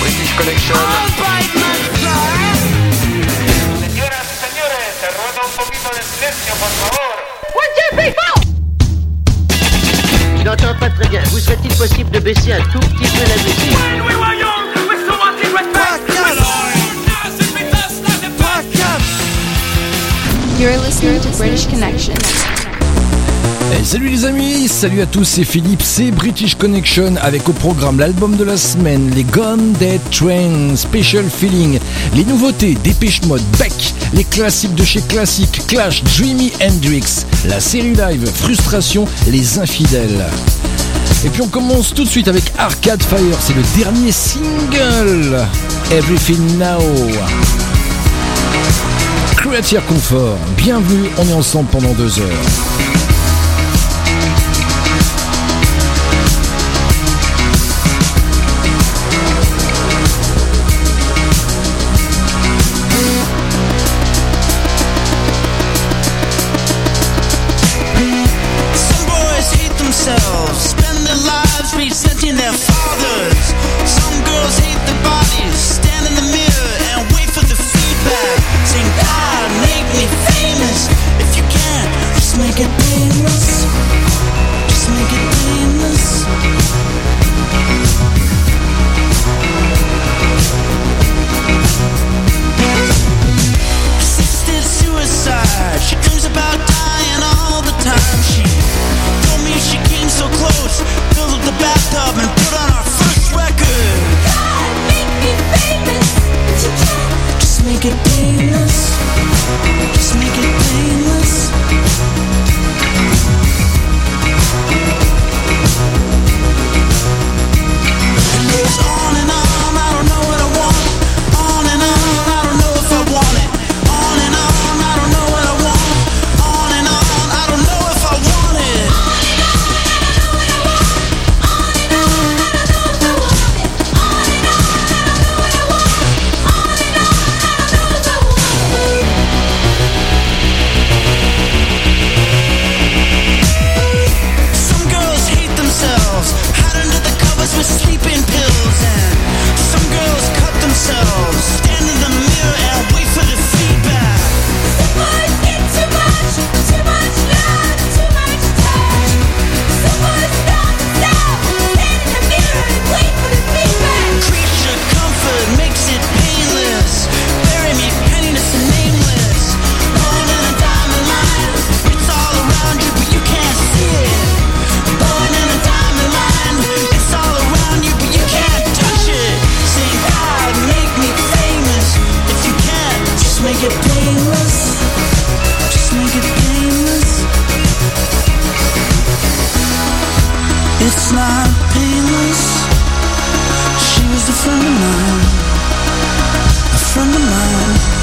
British Connection. Señoras y señores, se ruega un poquito de silencio, por favor. Je n'entends pas très bien. Vous serait-il possible de baisser un tout petit peu la musique You're listening to British Connection. Salut les amis, salut à tous, c'est Philippe, c'est British Connection avec au programme l'album de la semaine, les Gone Dead Train, Special Feeling, les nouveautés, Dépêche Mode, Beck, les classiques de chez Classic, Clash, Dreamy Hendrix, la série live, Frustration, les infidèles. Et puis on commence tout de suite avec Arcade Fire, c'est le dernier single, Everything Now. Creature Comfort, bienvenue, on est ensemble pendant deux heures. It's not painless. She was a friend of mine, a friend of mine.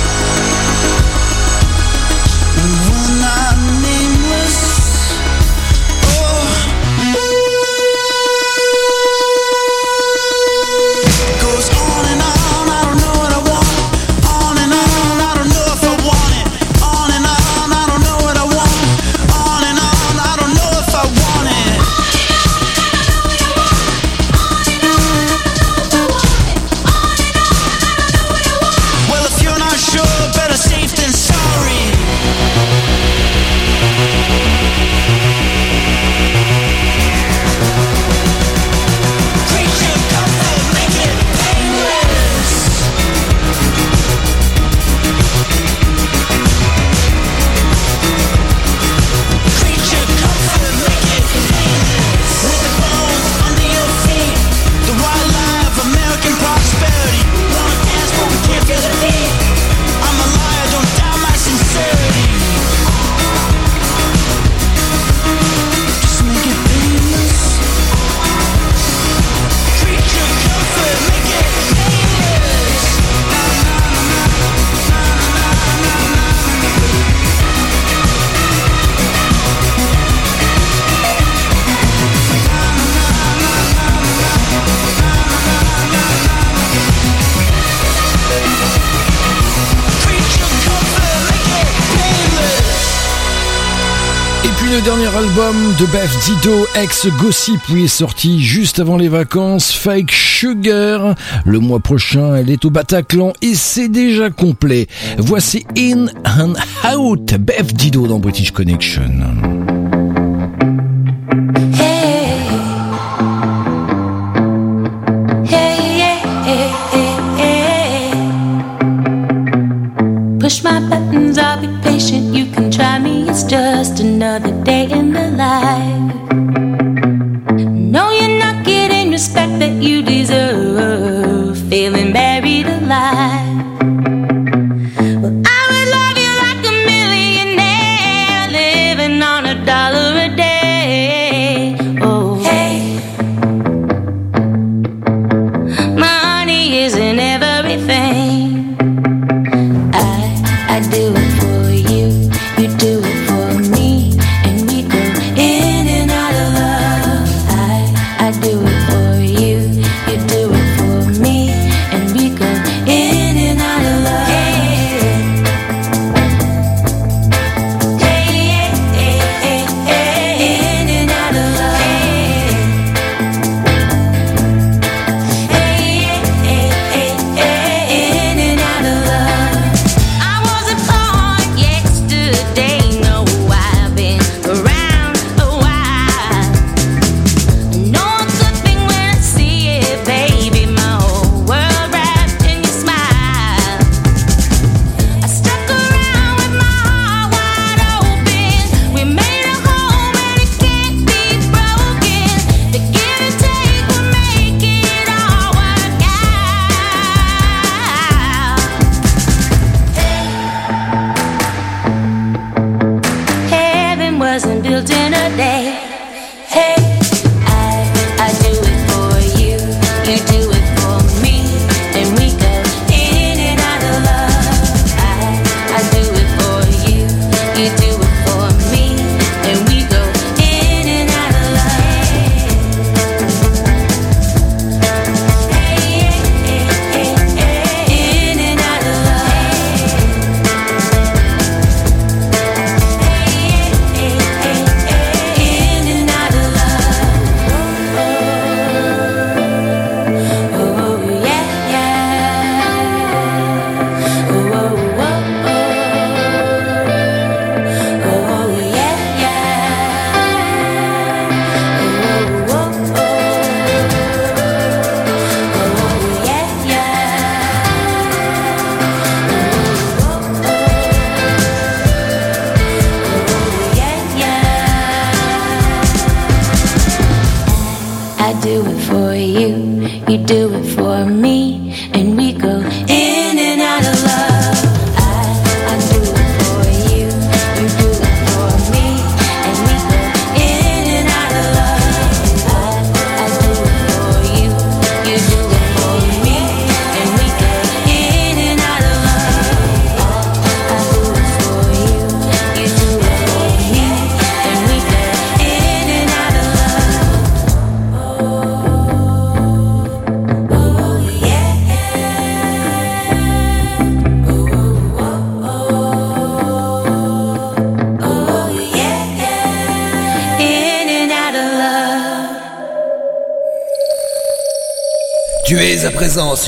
de Beth Dido, ex-gossip, lui est sortie juste avant les vacances, Fake Sugar. Le mois prochain, elle est au Bataclan et c'est déjà complet. Voici In and Out, Beth Dido dans British Connection.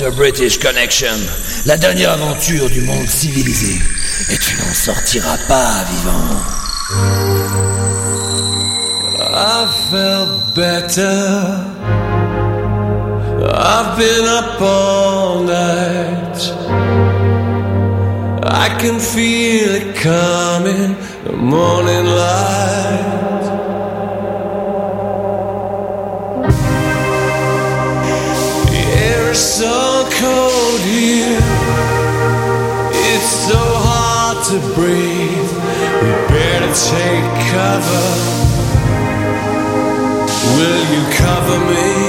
sur British Connection, la dernière aventure du monde civilisé. Et tu n'en sortiras pas vivant. I felt better. I've been up all night. I can feel it coming, the morning light. to breathe. We better take cover. Will you cover me?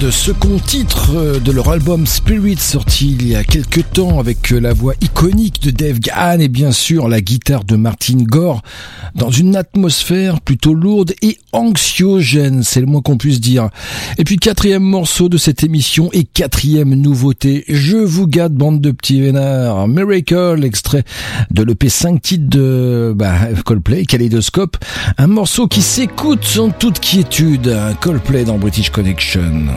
de second titre euh, de leur album Spirit sorti il y a quelques temps avec euh, la voix iconique de Dave Gahan et bien sûr la guitare de Martin Gore dans une atmosphère plutôt lourde et anxiogène, c'est le moins qu'on puisse dire. Et puis quatrième morceau de cette émission et quatrième nouveauté, je vous gâte bande de petits vénards, Miracle, extrait de l'EP 5 titres de bah, Coldplay, Kaleidoscope, un morceau qui s'écoute sans toute quiétude, Coldplay dans British Connection.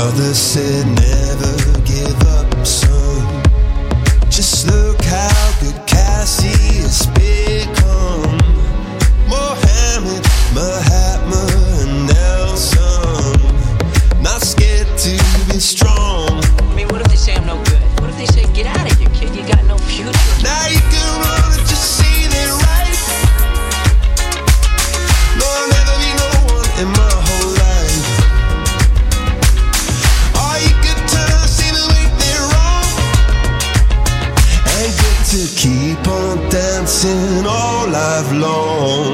father said lifelong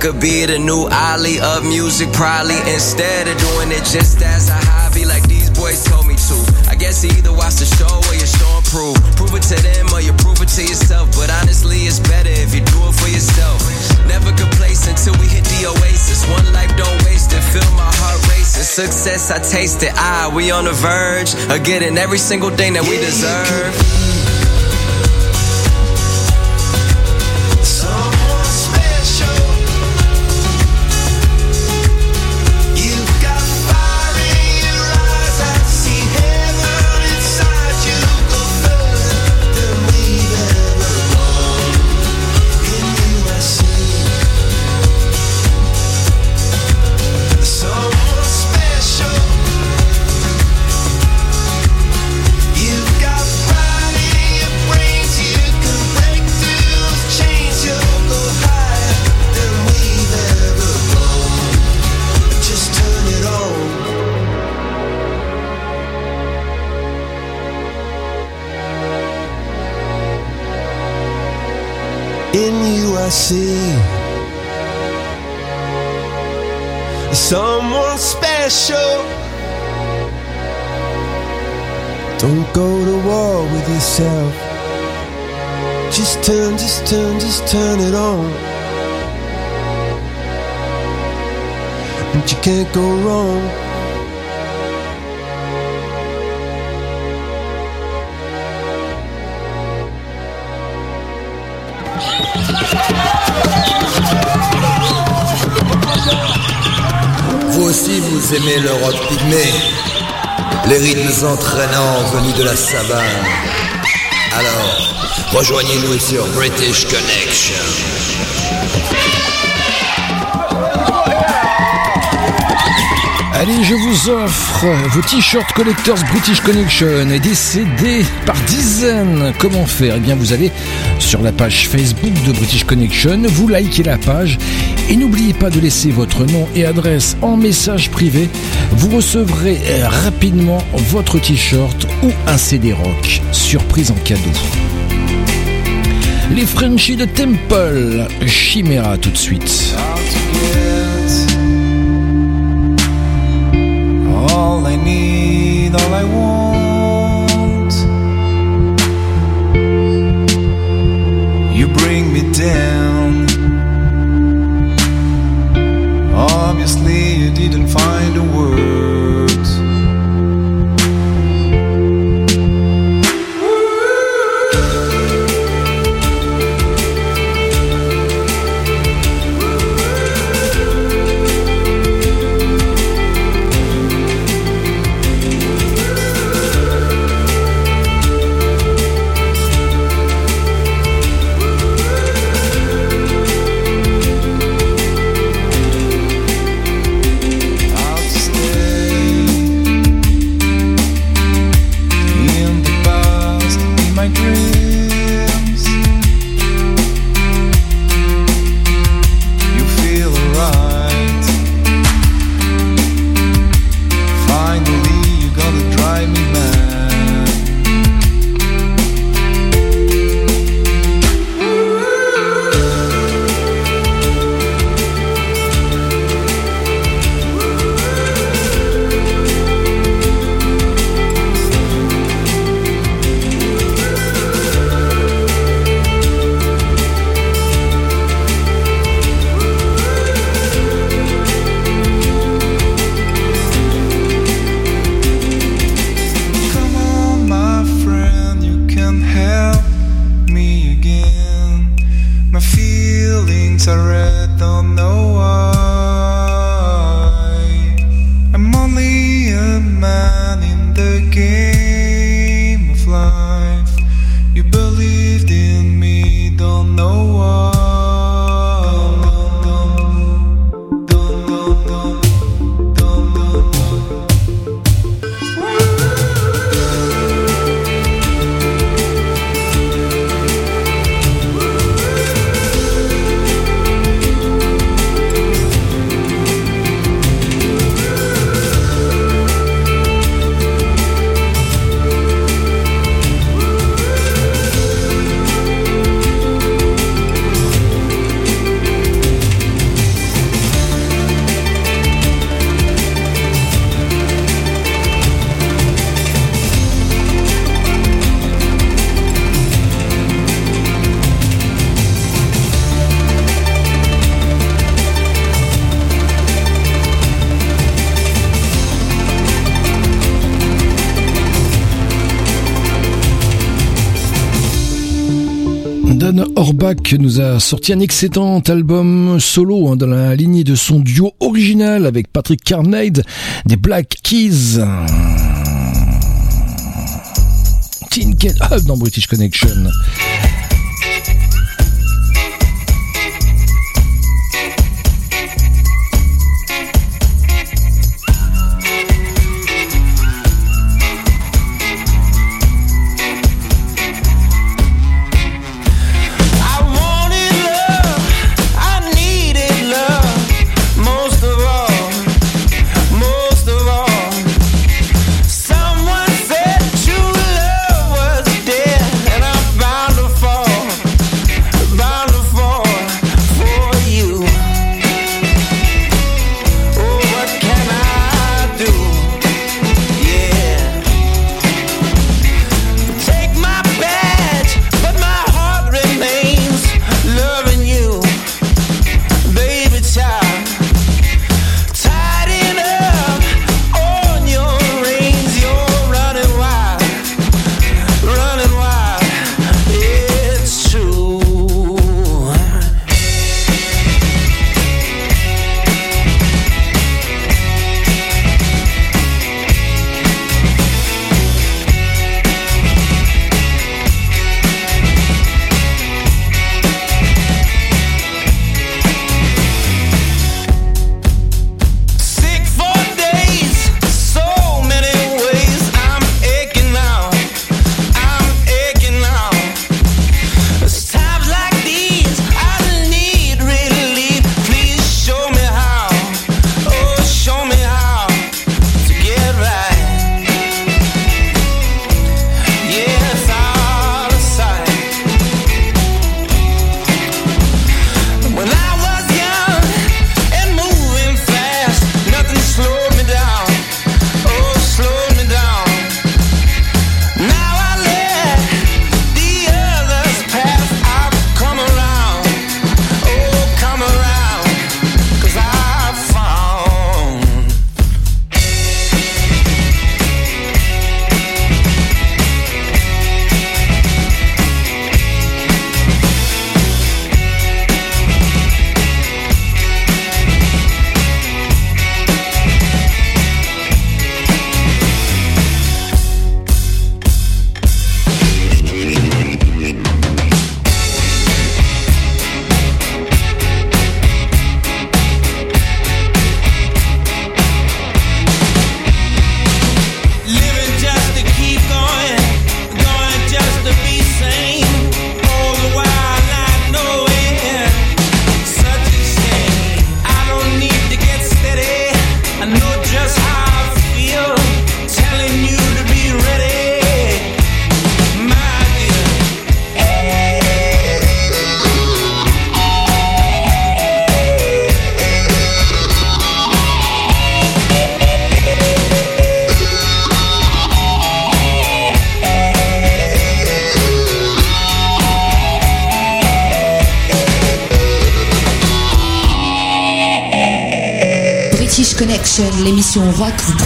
could be the new Ali of music, probably instead of doing it just as a hobby, like these boys told me to. I guess you either watch the show or you show and prove. Prove it to them or you prove it to yourself. But honestly, it's better if you do it for yourself. Never complacent until we hit the oasis. One life, don't waste it. Feel my heart racing. Success, I taste it. Ah, we on the verge of getting every single thing that we deserve. See someone special. Don't go to war with yourself. Just turn, just turn, just turn it on. And you can't go wrong. Aimez le rock pygmée Les rythmes entraînants venus de la savane. Alors, rejoignez-nous sur British Connection. Allez, je vous offre vos t-shirts Collectors British Connection et des CD par dizaines. Comment faire? Eh bien, vous allez sur la page Facebook de British Connection, vous likez la page et n'oubliez pas de laisser votre nom et adresse en message privé. Vous recevrez euh, rapidement votre t-shirt ou un CD rock. Surprise en cadeau. Les Frenchies de Temple, Chimera tout de suite. I need, all I want. You bring me down. Obviously, you didn't find a word. Nous a sorti un excellent album solo hein, dans la lignée de son duo original avec Patrick Carnade des Black Keys. Tinker Hub dans British Connection.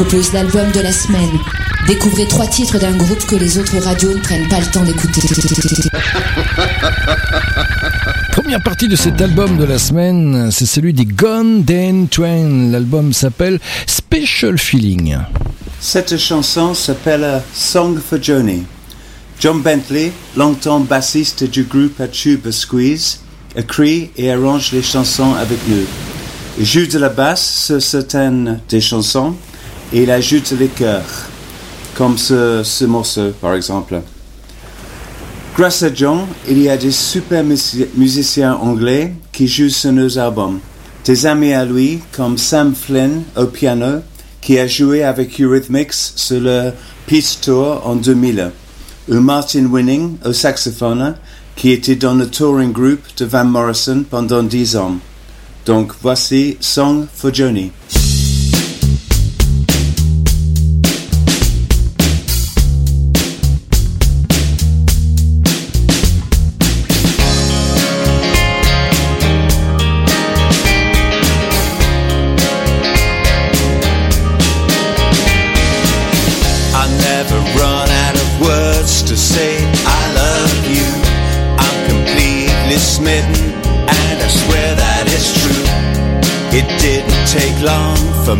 Propose l'album de la semaine. Découvrez trois titres d'un groupe que les autres radios ne prennent pas le temps d'écouter. Première partie de cet album de la semaine, c'est celui des Gone Dan Train. L'album s'appelle Special Feeling. Cette chanson s'appelle Song for Johnny. John Bentley, longtemps bassiste du groupe à tube Squeeze, écrit et arrange les chansons avec nous. Il joue de la basse sur certaines des chansons et il ajoute les chœurs, comme ce, ce morceau par exemple. Grâce à John, il y a des super musi- musiciens anglais qui jouent sur nos albums. Des amis à lui comme Sam Flynn au piano, qui a joué avec Eurythmics sur le Peace Tour en 2000, ou Martin Winning au saxophone, qui était dans le touring group de Van Morrison pendant 10 ans. Donc voici Song for Johnny.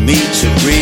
me to breathe.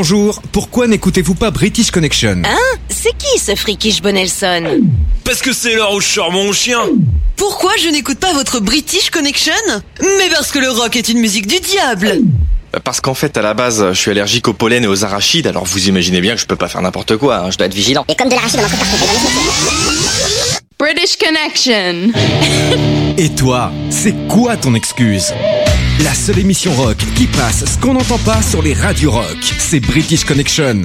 Bonjour, pourquoi n'écoutez-vous pas British Connection Hein C'est qui ce frikish Bonelson Parce que c'est l'heure où je sors mon chien. Pourquoi je n'écoute pas votre British Connection Mais parce que le rock est une musique du diable. Euh, parce qu'en fait, à la base, je suis allergique au pollen et aux arachides, alors vous imaginez bien que je peux pas faire n'importe quoi, hein, je dois être vigilant. Et comme de l'arachide dans British Connection. Et toi, c'est quoi ton excuse? la seule émission rock qui passe ce qu'on n'entend pas sur les radios rock. C'est British Connection.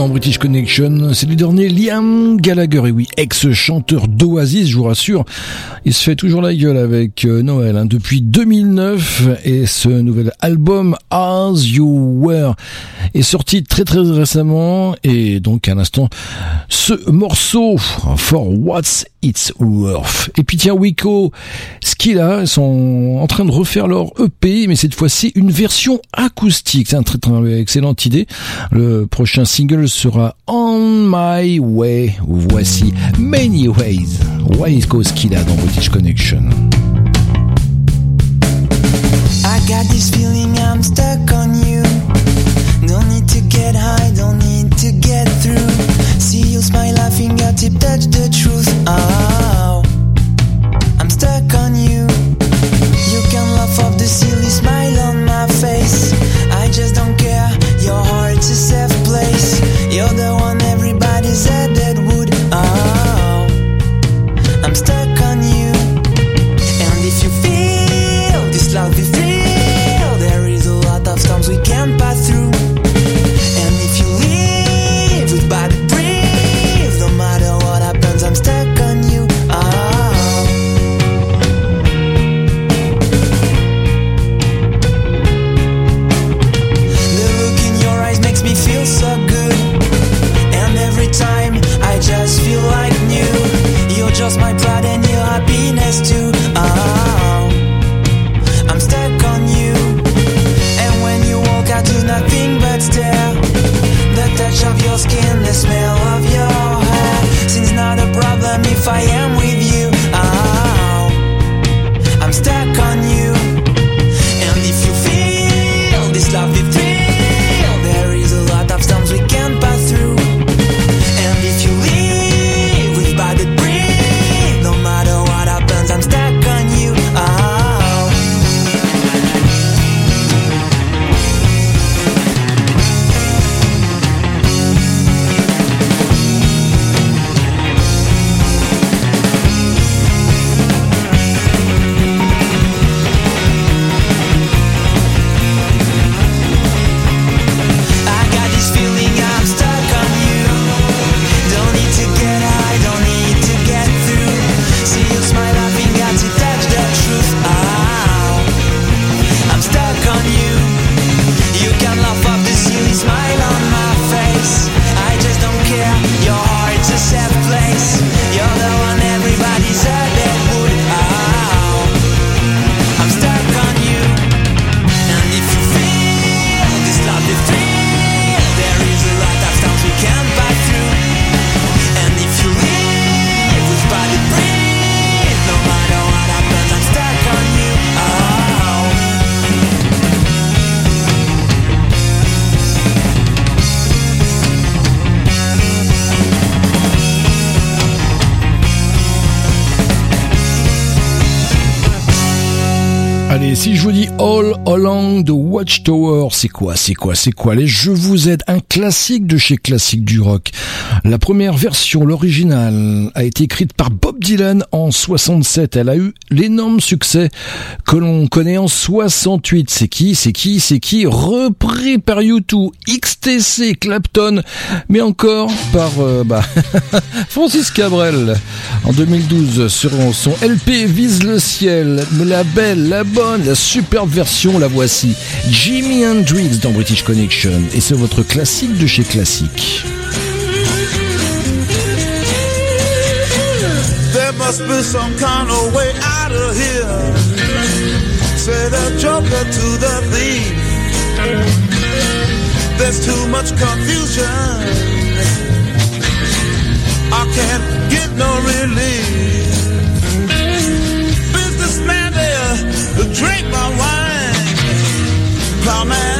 Dans British Connection. C'est le dernier Liam Gallagher. Et oui, ex-chanteur d'Oasis, je vous rassure. Il se fait toujours la gueule avec euh, Noël hein, depuis 2009. Et ce nouvel album, As You Were, est sorti très très récemment. Et donc, à l'instant, ce morceau, For What's It's Worth. Et puis tiens, Wiko, Skilla sont en train de refaire leur EP, mais cette fois-ci une version acoustique. C'est une très, très excellente idée. Le prochain single sera On My Way. Voici Many Ways. Wiko Skilla dans British Connection. I got on you. Through. see you smile, laughing think I tip that's the truth. Ah. C'est quoi, c'est quoi, c'est quoi Allez, je vous aide. Un classique de chez Classique du Rock. La première version, l'original, a été écrite par Bob Dylan en 67. Elle a eu l'énorme succès que l'on connaît en 68. C'est qui, c'est qui, c'est qui? Repris par U2, XTC, Clapton, mais encore par euh, bah, Francis Cabrel en 2012 sur son LP Vise le ciel. Mais la belle, la bonne, la superbe version, la voici. Jimi Hendrix dans British Connection. Et c'est votre classique de chez Classique. There must be some kind of way out of here. Say the joker to the thief. There's too much confusion. I can't get no relief. Businessman there, drink my wine. about man.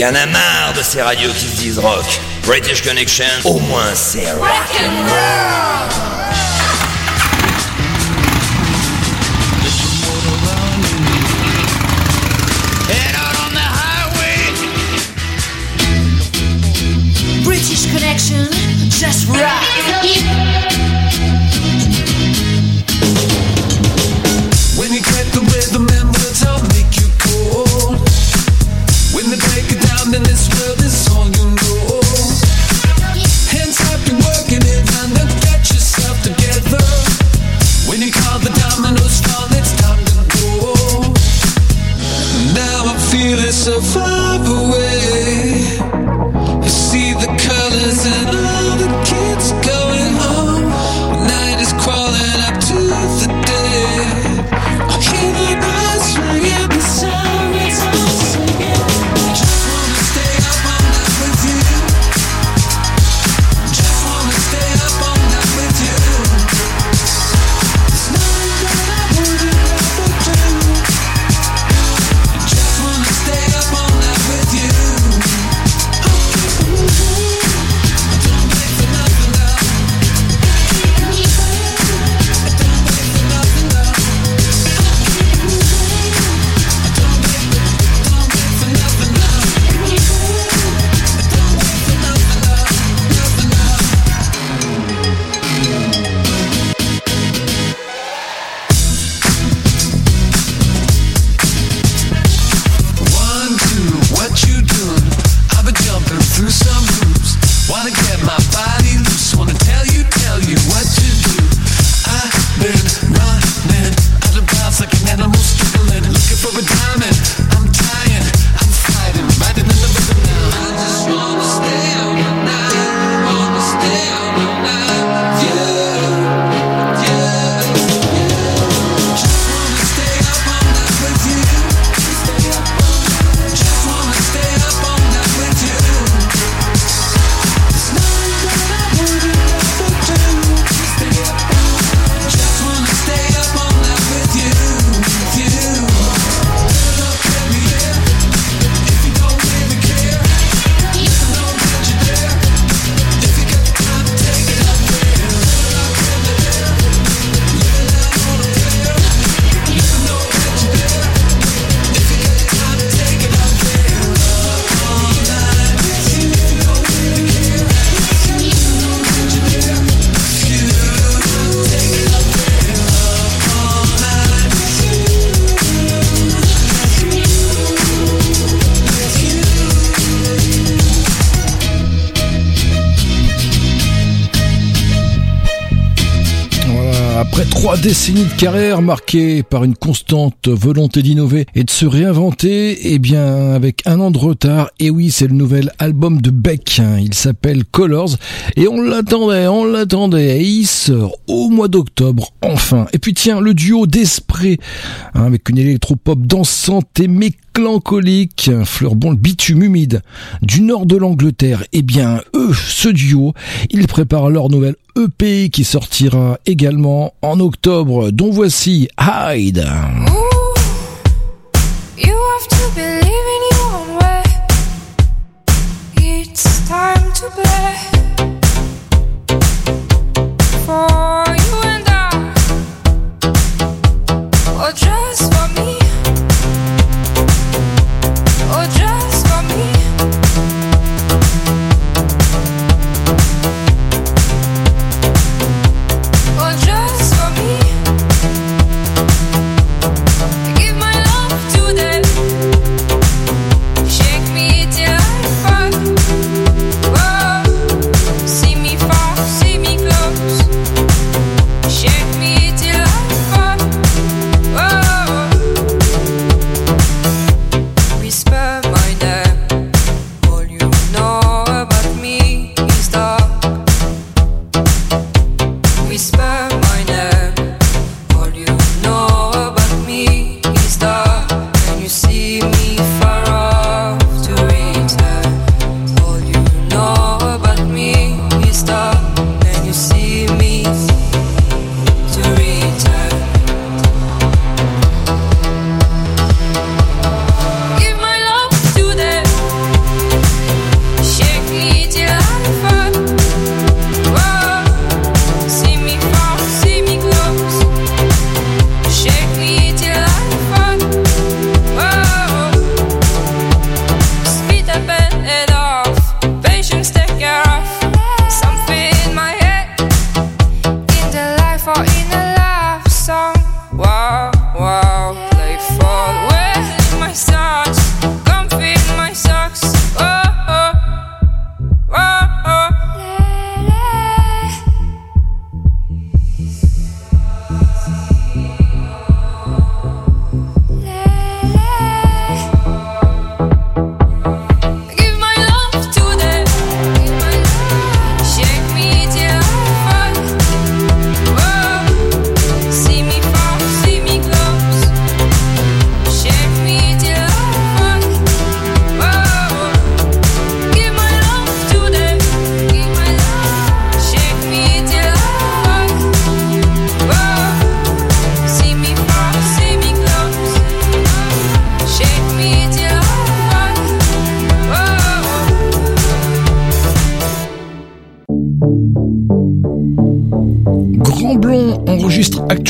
y en a marre de ces radios qui se disent rock. British Connection, au moins c'est rock and roll. British Connection, just rock. décennies de carrière marquées par une constante volonté d'innover et de se réinventer, et bien avec un an de retard, et oui c'est le nouvel album de Beck, hein. il s'appelle Colors, et on l'attendait, on l'attendait, il sort au mois d'octobre enfin. Et puis tiens, le duo d'Esprit, hein, avec une électropop dansante et mécanique mélancolique, fleurbon le bitume humide du nord de l'Angleterre. Eh bien, eux, ce duo, ils préparent leur nouvelle EP qui sortira également en octobre, dont voici Hyde.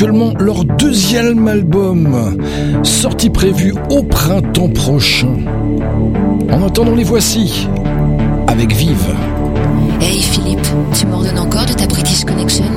actuellement leur deuxième album, sortie prévue au printemps prochain. En attendant, les voici avec Vive. Hey Philippe, tu m'ordonnes encore de ta British Connection?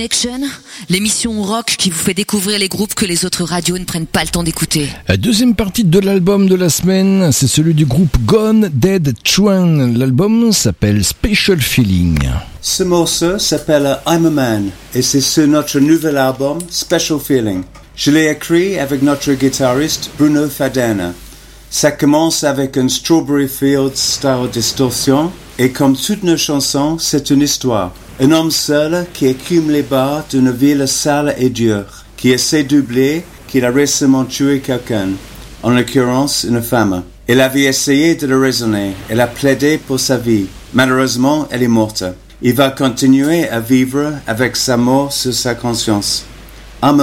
Connection, l'émission rock qui vous fait découvrir les groupes que les autres radios ne prennent pas le temps d'écouter. La deuxième partie de l'album de la semaine, c'est celui du groupe Gone Dead Train. L'album s'appelle Special Feeling. Ce morceau s'appelle I'm a Man et c'est sur notre nouvel album Special Feeling. Je l'ai écrit avec notre guitariste Bruno Fadena. Ça commence avec un Strawberry Fields style distorsion et comme toutes nos chansons, c'est une histoire. Un homme seul qui écume les bars d'une ville sale et dure, qui essaie d'oublier qu'il a récemment tué quelqu'un, en l'occurrence une femme. Elle avait essayé de le raisonner, elle a plaidé pour sa vie. Malheureusement, elle est morte. Il va continuer à vivre avec sa mort sur sa conscience. I'm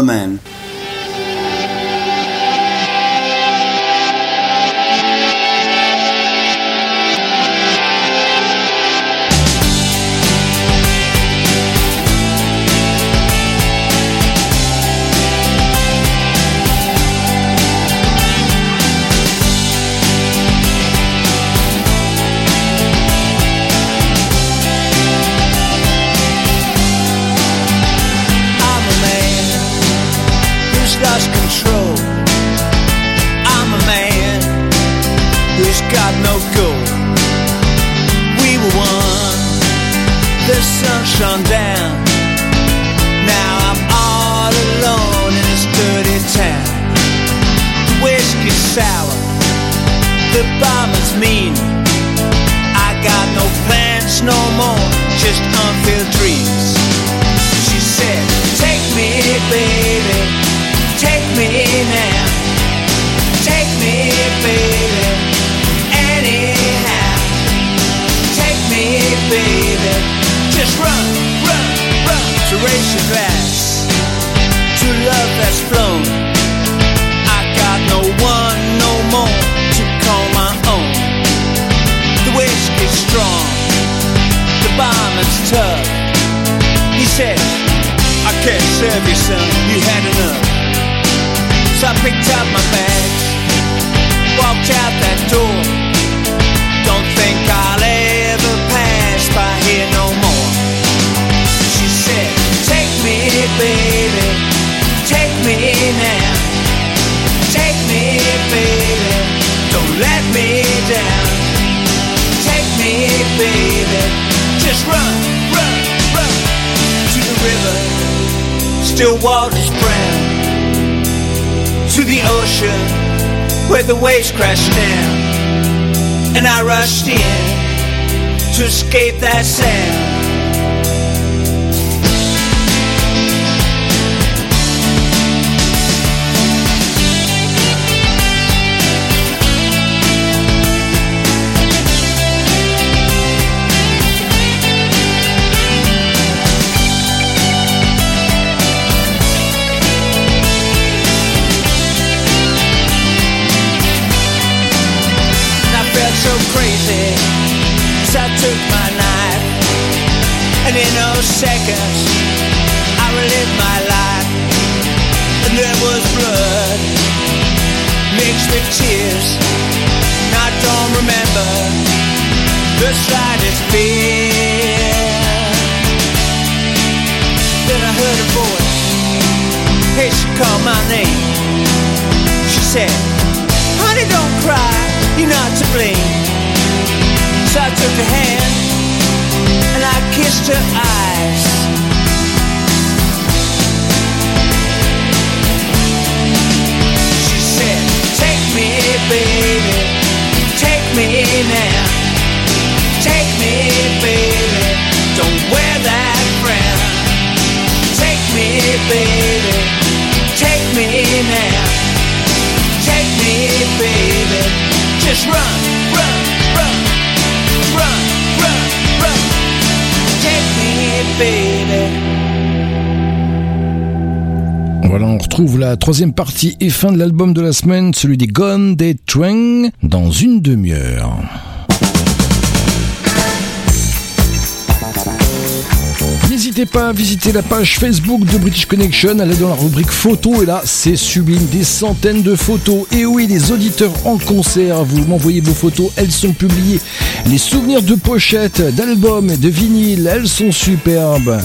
still waters brown, to the ocean where the waves crash down, and I rushed in to escape that sound. La troisième partie et fin de l'album de la semaine, celui des Gone Dead Train, dans une demi-heure. N'hésitez pas à visiter la page Facebook de British Connection, allez dans la rubrique photos et là c'est sublime, des centaines de photos. Et oui, les auditeurs en concert, vous m'envoyez vos photos, elles sont publiées. Les souvenirs de pochettes, d'albums et de vinyles, elles sont superbes.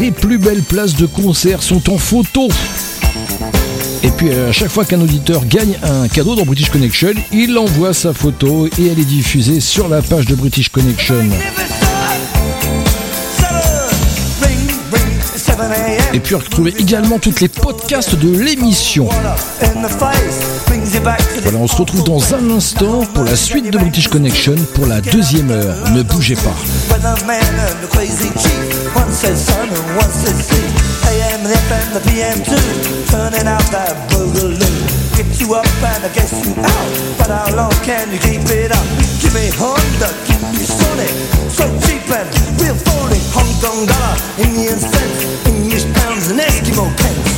Les plus belles places de concert sont en photo. Et puis à chaque fois qu'un auditeur gagne un cadeau dans British Connection, il envoie sa photo et elle est diffusée sur la page de British Connection. Et puis retrouvez également toutes les podcasts de l'émission. Voilà, on se retrouve dans un instant pour la suite de British Connection pour la deuxième heure. Ne bougez pas. Get you up and I guess you out. But how long can you keep it up? Give me Honda, keep me sonic. So cheap and real phony. Hong Kong dollar, Indian cents, English pounds and Eskimo pence.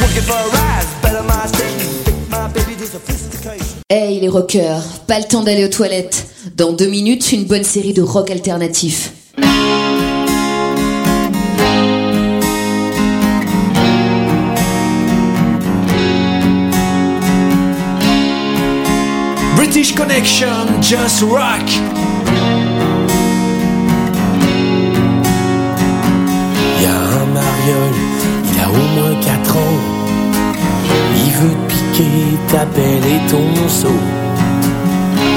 Looking for a rise, better my station. Think my baby to sophistication. Hey les rockers, pas le temps d'aller aux toilettes. Dans deux minutes, une bonne série de rock alternatif. British Connection, just rock. Y a un mariole, il a au moins 4 ans. Il veut te piquer ta pelle et ton seau.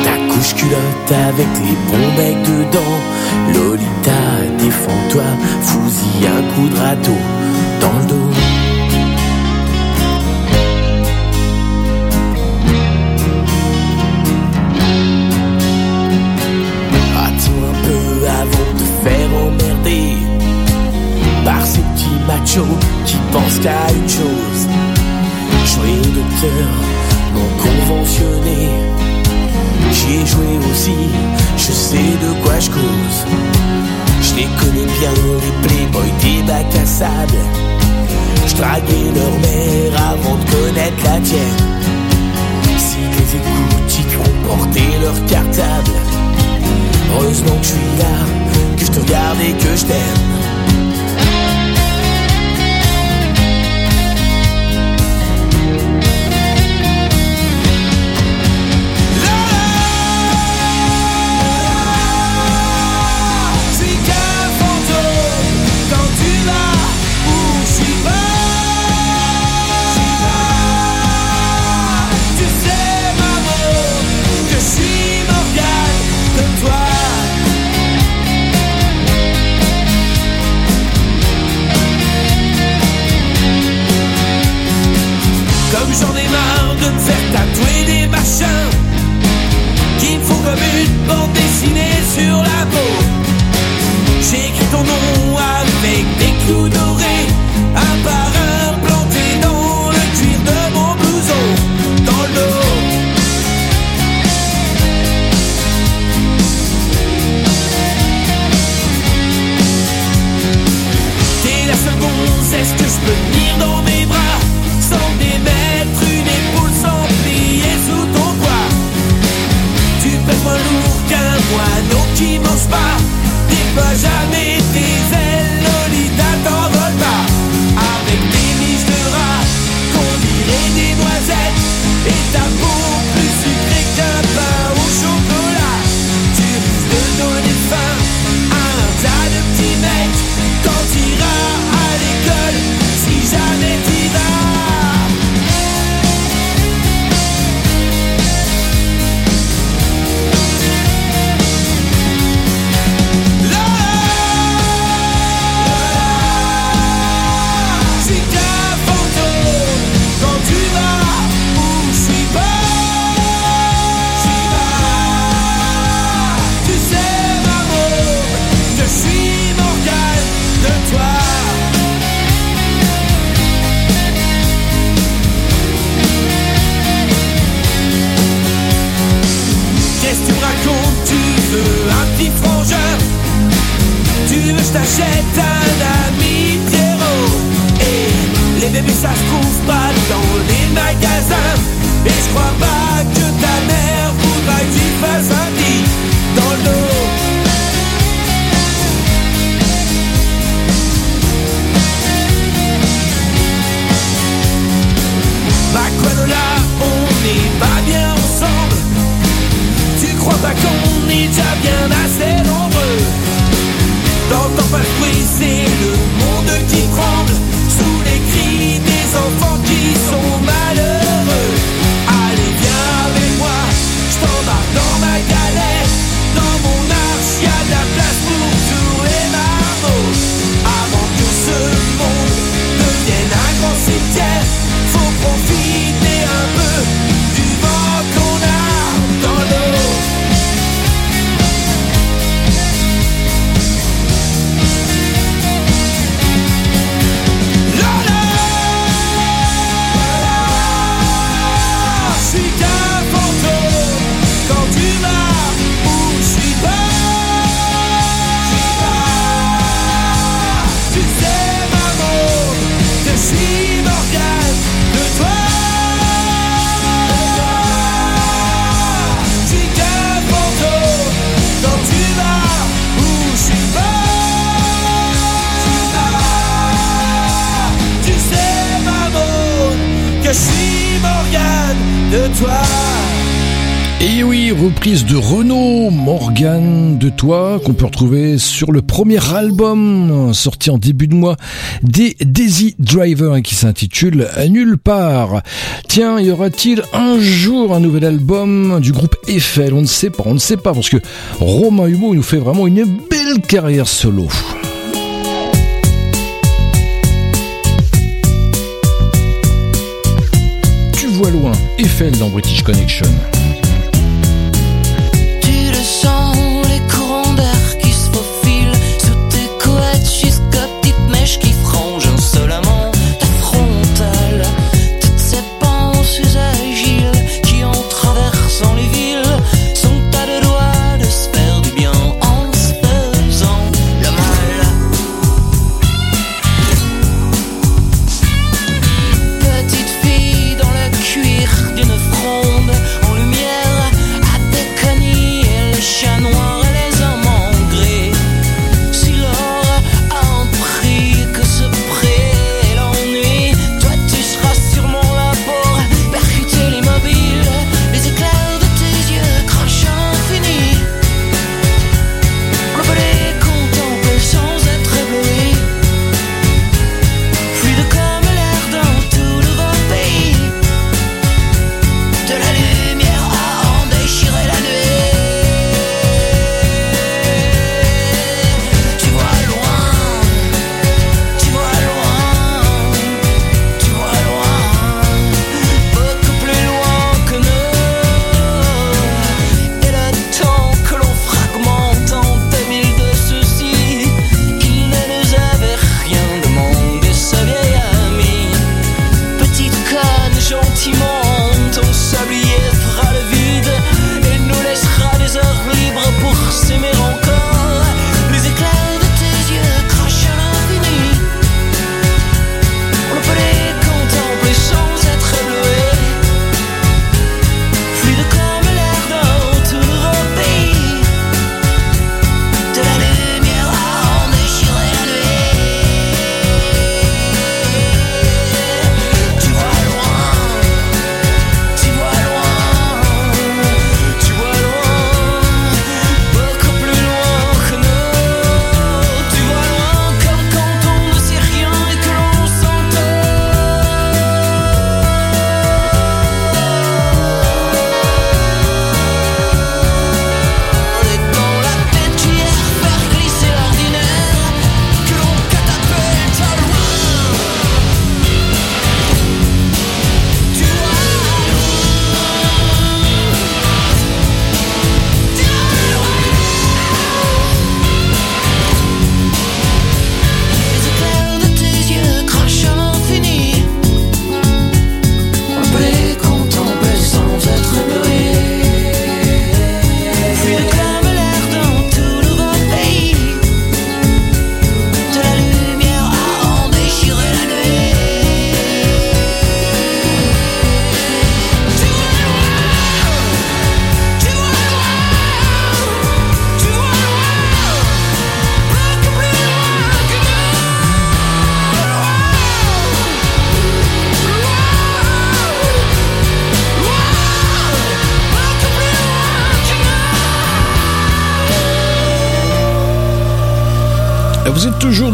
Ta couche culotte avec les bons becs dedans. Lolita, défends-toi, fous-y un coup de râteau dans le dos. Je sais de quoi je cause. Je les connais bien, les playboys des bacs à sable. Je draguais leur mère avant de connaître la tienne. Si les écoutes y ont porté leur cartable. Heureusement que je suis là, que je te regarde et que je t'aime. Mais ça se trouve pas dans les magasins. Et je crois pas que ta mère voudra que tu fasses un pic dans le dos. Ma là, on n'est pas bien ensemble. Tu crois pas qu'on est déjà bien assez nombreux? T'entends pas le bruit, c'est le monde qui prend. de Renaud Morgan de toi qu'on peut retrouver sur le premier album sorti en début de mois des Daisy Driver hein, qui s'intitule Nulle part. Tiens, y aura-t-il un jour un nouvel album du groupe Eiffel? On ne sait pas, on ne sait pas parce que Romain Humeau nous fait vraiment une belle carrière solo. Tu vois loin, Eiffel dans British Connection.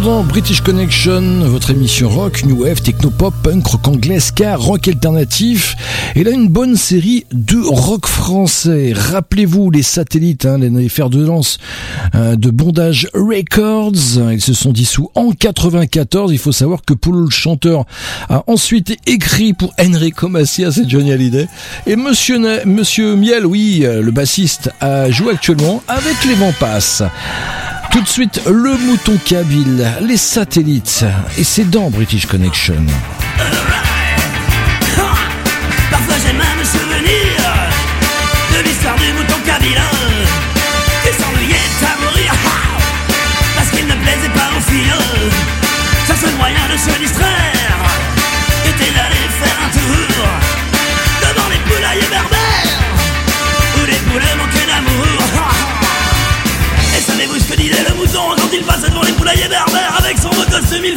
British Connection, votre émission rock, new wave, technopop, punk, rock anglais, ska, rock alternatif. Et là, une bonne série de rock français. Rappelez-vous les satellites, hein, les fers de lance hein, de Bondage Records. Ils se sont dissous en 94. Il faut savoir que Paul, le chanteur, a ensuite écrit pour Henry Comasias et Johnny Hallyday. Et Monsieur, Miel, oui, le bassiste, a joué actuellement avec les Vampas. Tout de suite, le mouton Kabyle, les satellites, et c'est dans British Connection. Parfois j'ai même souvenir de l'histoire du mouton Kabyle qui s'ennuyait à mourir parce qu'il ne plaisait pas aux filles. Ça seul moyen de se distraire. Berbère avec son mot de mille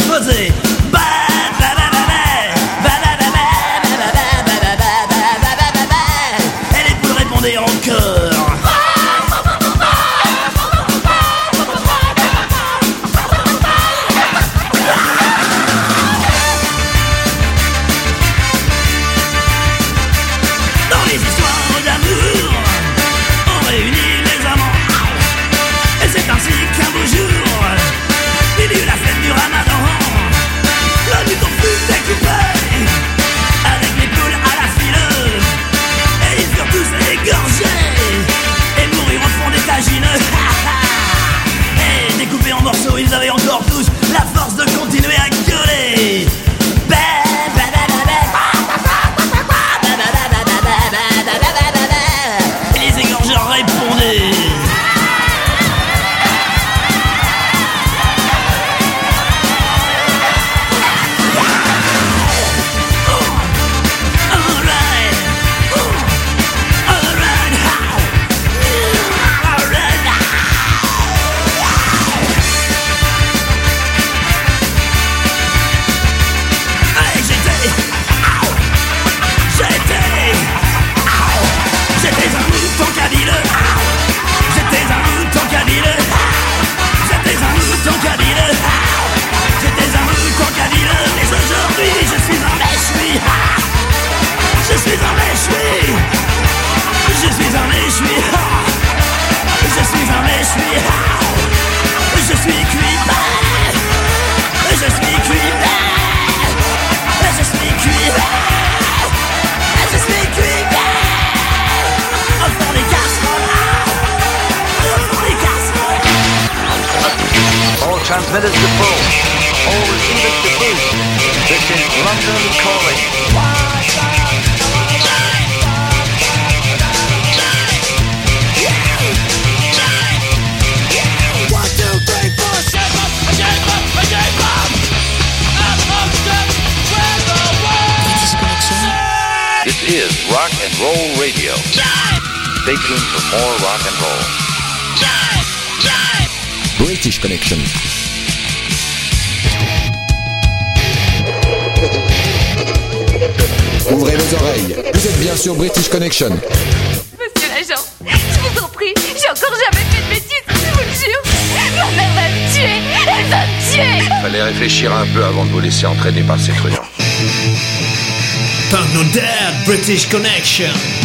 British Connection.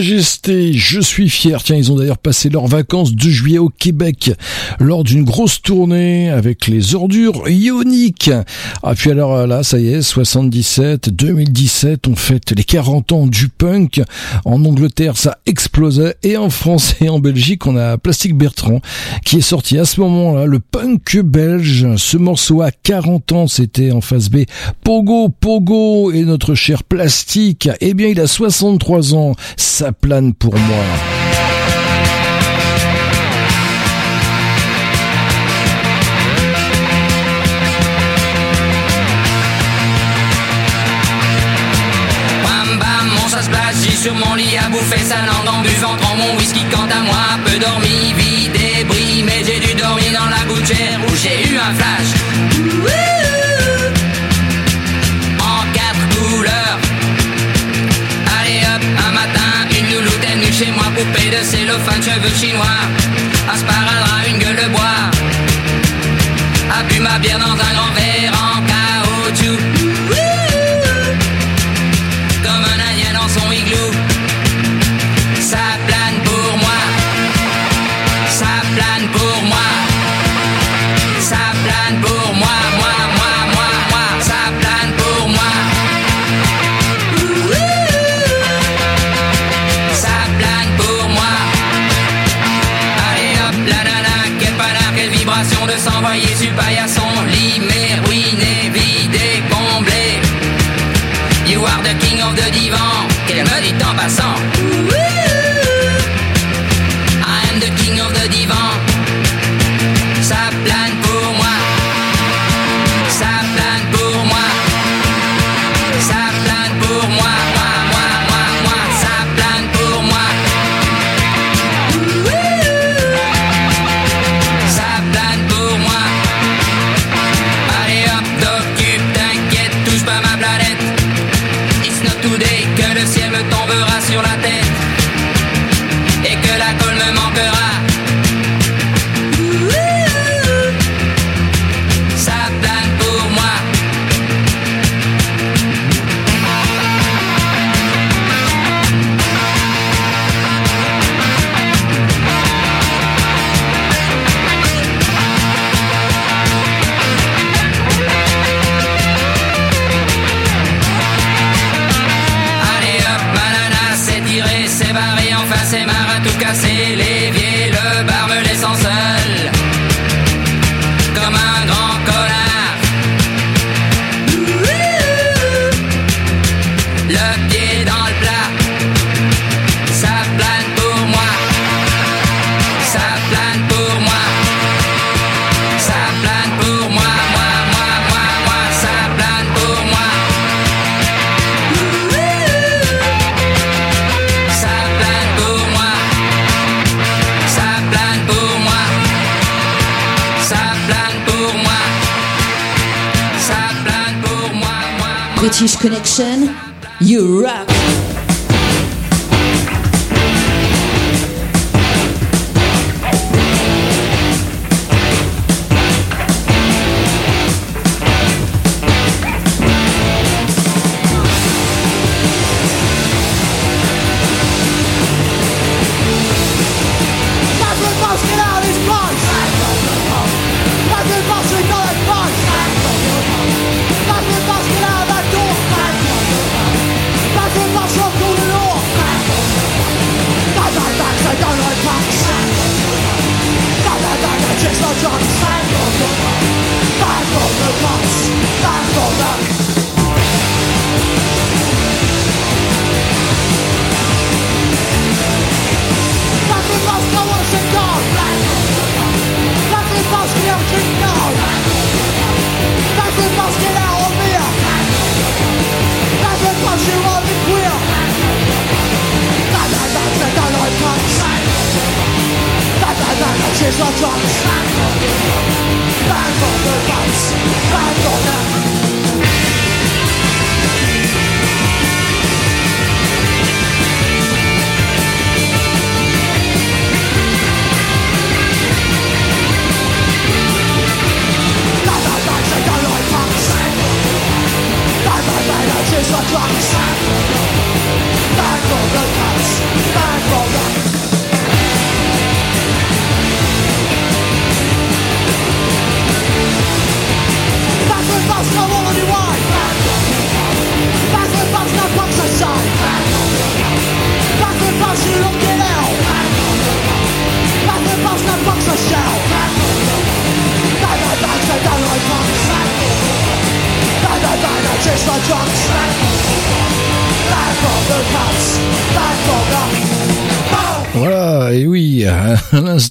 Lages Je suis fier. Tiens, ils ont d'ailleurs passé leurs vacances de juillet au Québec lors d'une grosse tournée avec les ordures ioniques. Ah, puis alors euh, là, ça y est, 77, 2017, on fête les 40 ans du punk. En Angleterre, ça explosait. Et en France et en Belgique, on a Plastic Bertrand qui est sorti à ce moment-là, le punk belge. Ce morceau à 40 ans, c'était en face B. Pogo, Pogo et notre cher Plastique. Eh bien, il a 63 ans. Pour moi. Bam bam, mon ça splash, j'ai sur mon lit à bouffer sa langue en buvant prends mon whisky quant à moi, peu dormi, vide et bris, mais j'ai dû dormir dans la gouttière où j'ai eu un flash. Poupée de cellophane, cheveux chinois, asparadrap, une gueule de bois. A bu ma bière dans un grand verre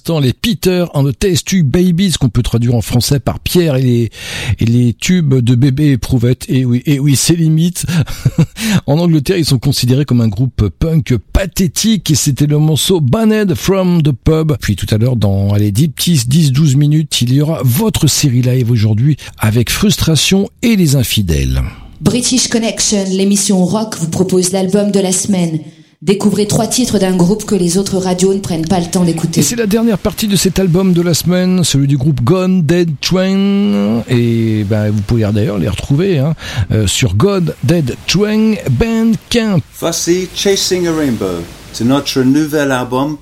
l'instant, les Peter and the Test Tube Babies, qu'on peut traduire en français par Pierre et les, et les tubes de bébés éprouvettes. Et oui, et oui, c'est limite. en Angleterre, ils sont considérés comme un groupe punk pathétique et c'était le morceau Banned from the Pub. Puis tout à l'heure, dans, allez, 10 petits, 10, 12 minutes, il y aura votre série live aujourd'hui avec Frustration et les infidèles. British Connection, l'émission rock, vous propose l'album de la semaine. Découvrez trois titres d'un groupe que les autres radios ne prennent pas le temps d'écouter. Et c'est la dernière partie de cet album de la semaine, celui du groupe Gone Dead Train. Et ben, vous pouvez d'ailleurs les retrouver hein, euh, sur God Dead Train Bandcamp. Voici Chasing a Rainbow, c'est notre nouvel album.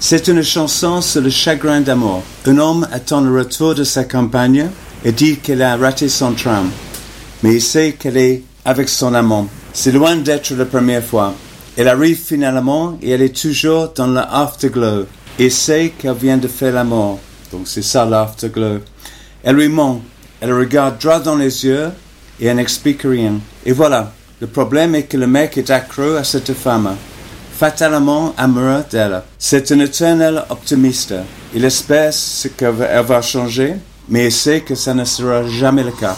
C'est une chanson sur le chagrin d'amour. Un homme attend le retour de sa compagne et dit qu'elle a raté son tram. Mais il sait qu'elle est avec son amant. C'est loin d'être la première fois. Elle arrive finalement et elle est toujours dans l'afterglow. Et sait qu'elle vient de faire l'amour. Donc c'est ça l'afterglow. Elle lui ment. Elle le regarde droit dans les yeux et elle n'explique rien. Et voilà. Le problème est que le mec est accro à cette femme. Fatalement amoureux d'elle. C'est un éternel optimiste. Il espère qu'elle va- elle va changer, mais il sait que ça ne sera jamais le cas.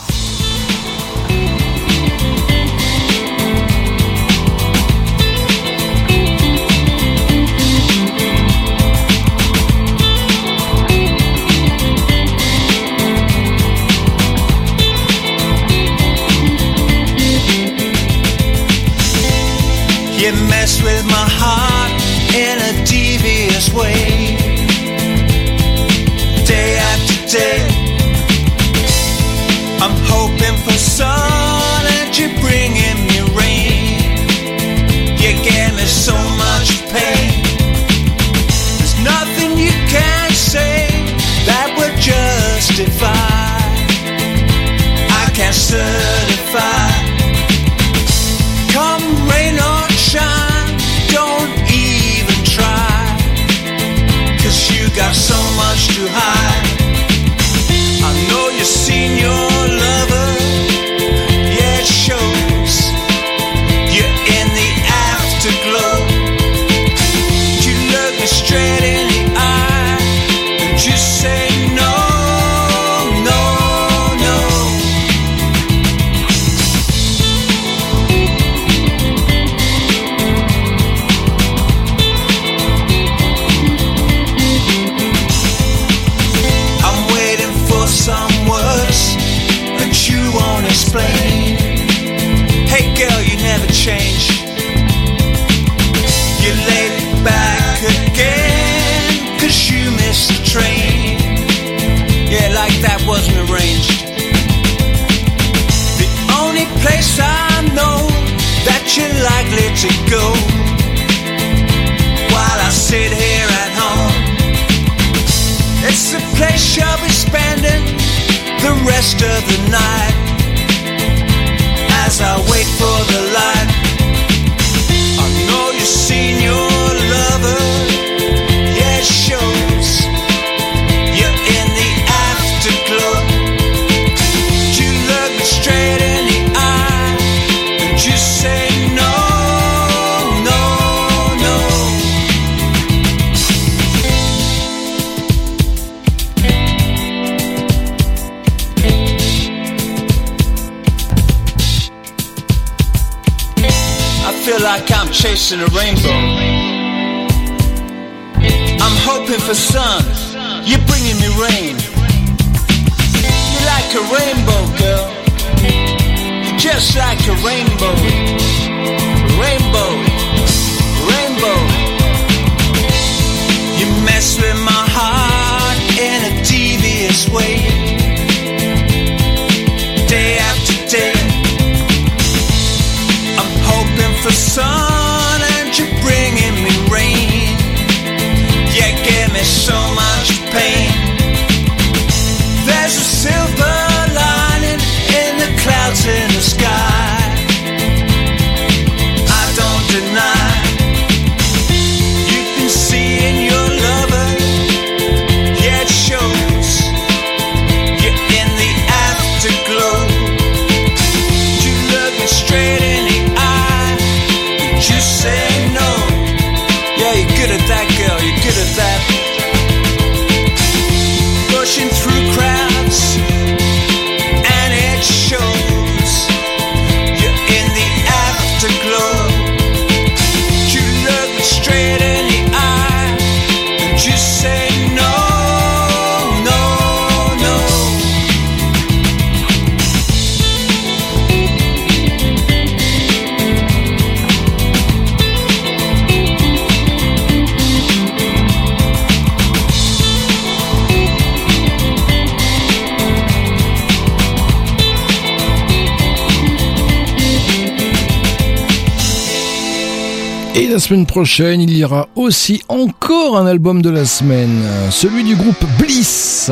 Semaine prochaine, il y aura aussi encore un album de la semaine, celui du groupe Bliss,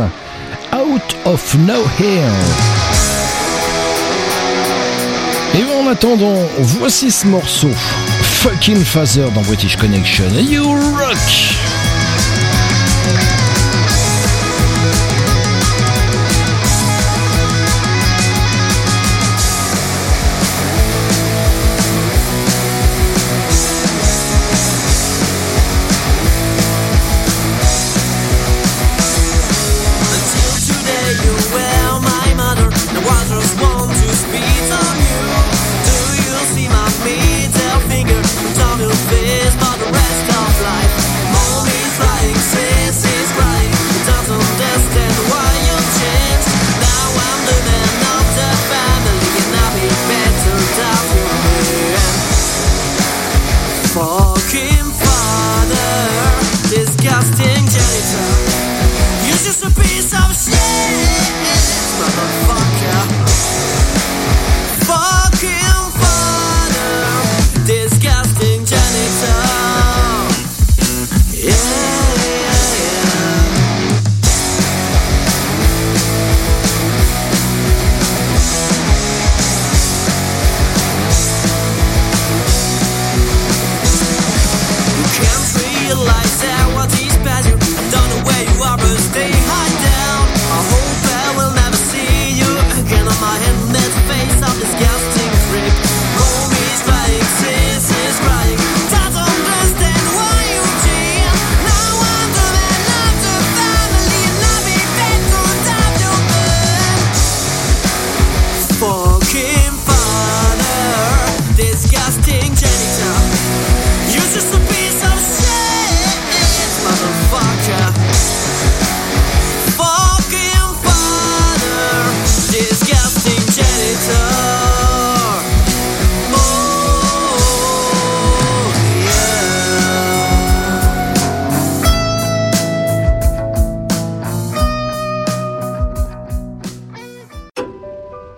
Out of Nowhere. Et en attendant, voici ce morceau, Fucking Father dans British Connection. You rock!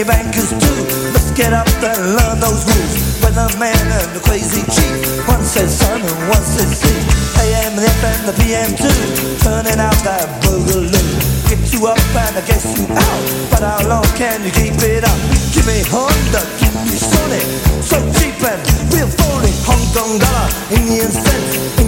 Your bankers too. Let's get up and learn those rules. Weatherman and the crazy chief. One says sun and one says sea. AM and FM, the PM too. Turning out that boogaloo. Get you up and I guess you out. But how long can you keep it up? Give me Honda, give me Sonic. So cheap and real phony. Hong Kong dollar, Indian cents,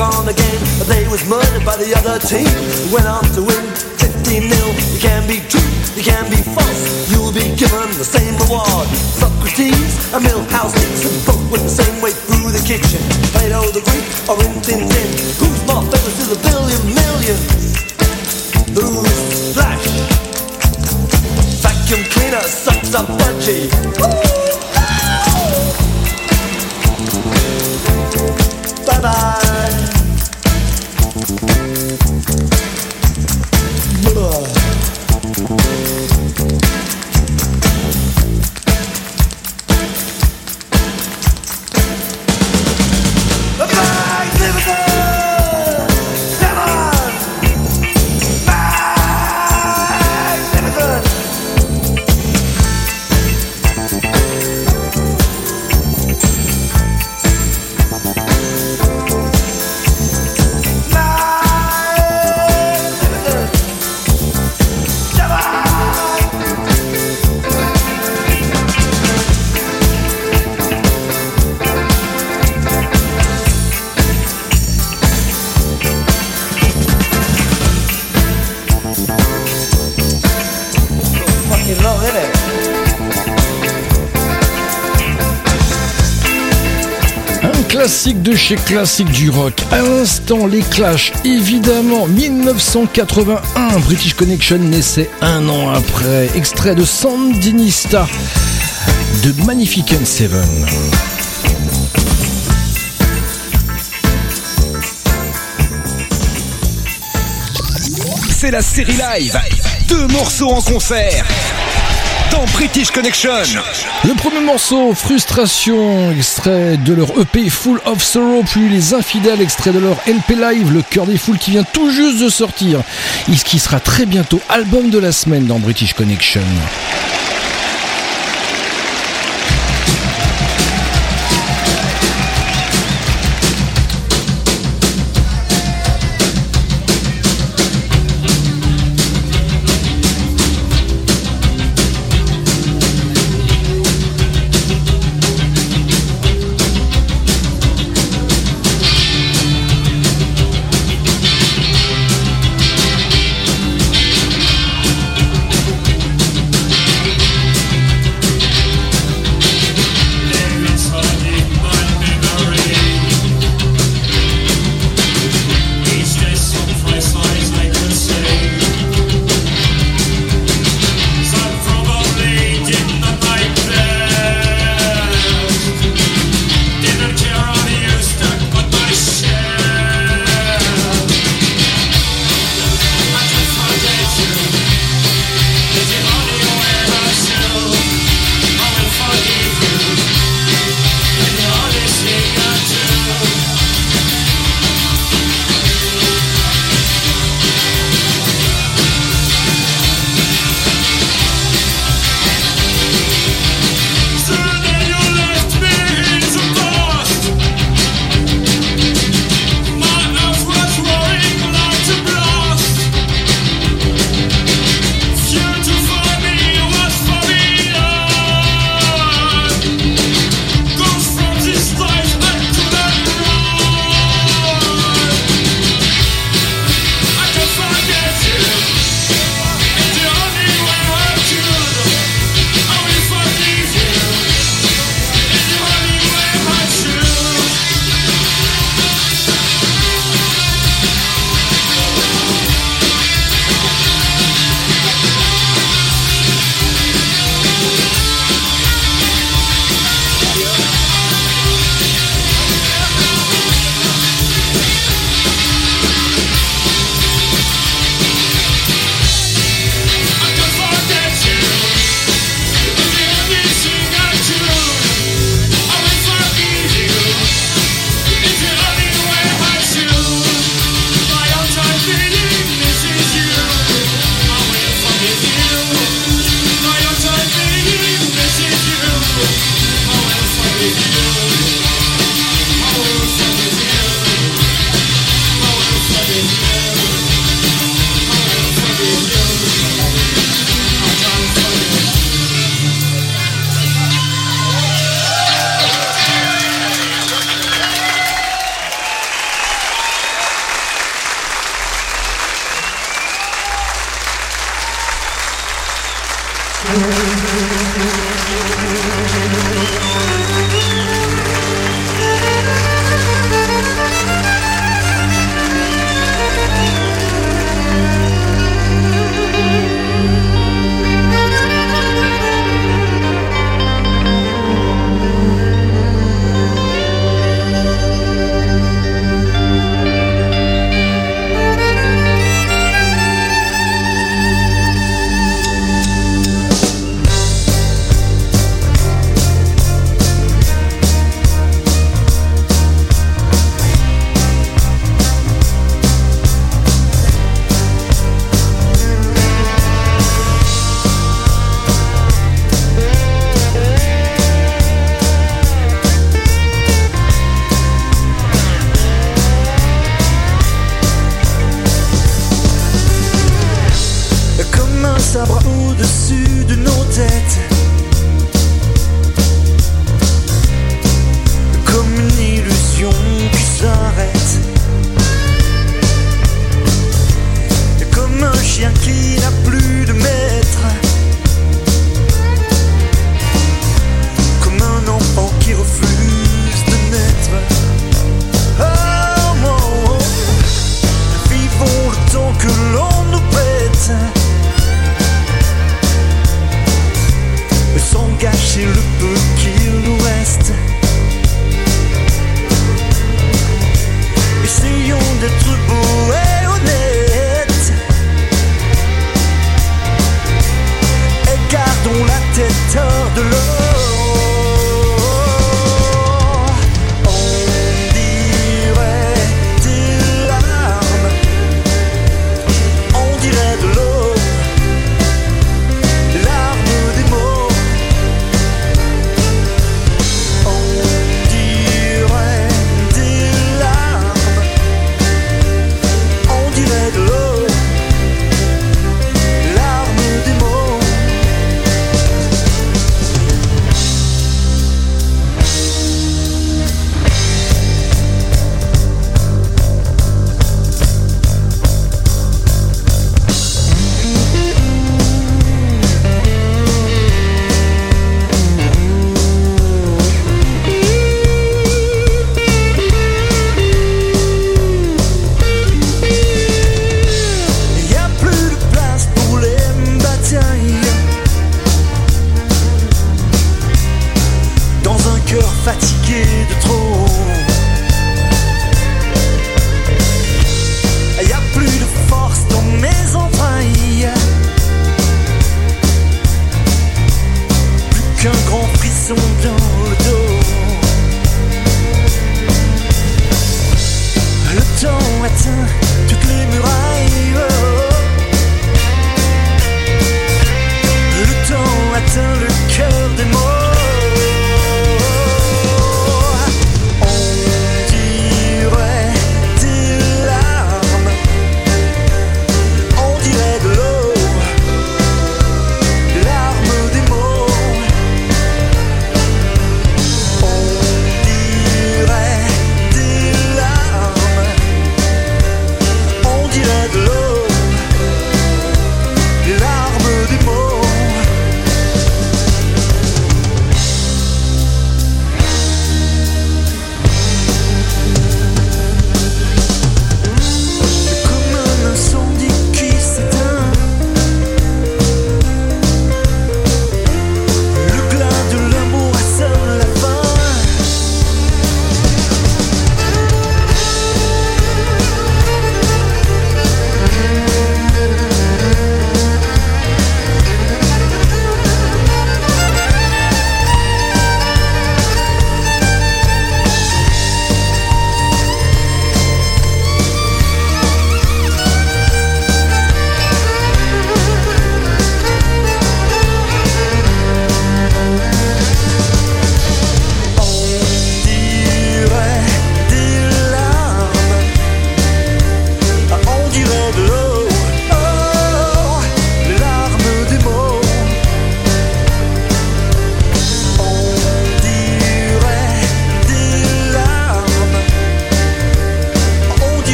on the game, but they was murdered by the other team. Went on to win 15 nil. You can be true, you can be false. You'll be given the same reward. Socrates and Milhouse Nixon both went the same way through the kitchen. Plato the Greek or Rin Tin Tin. Who's more famous to the billion millions? Who's Flash? Vacuum cleaner sucks up budgie. Bye bye. Fucking classique de chez classique du rock. À l'instant, les Clash, évidemment, 1981. British Connection naissait un an après. Extrait de Sandinista de Magnificent Seven. C'est la série live. Deux morceaux en concert. Dans British Connection. Le premier morceau, Frustration, extrait de leur EP Full of Sorrow, puis Les Infidèles, extrait de leur LP Live, Le Cœur des Foules, qui vient tout juste de sortir, et ce qui sera très bientôt album de la semaine dans British Connection.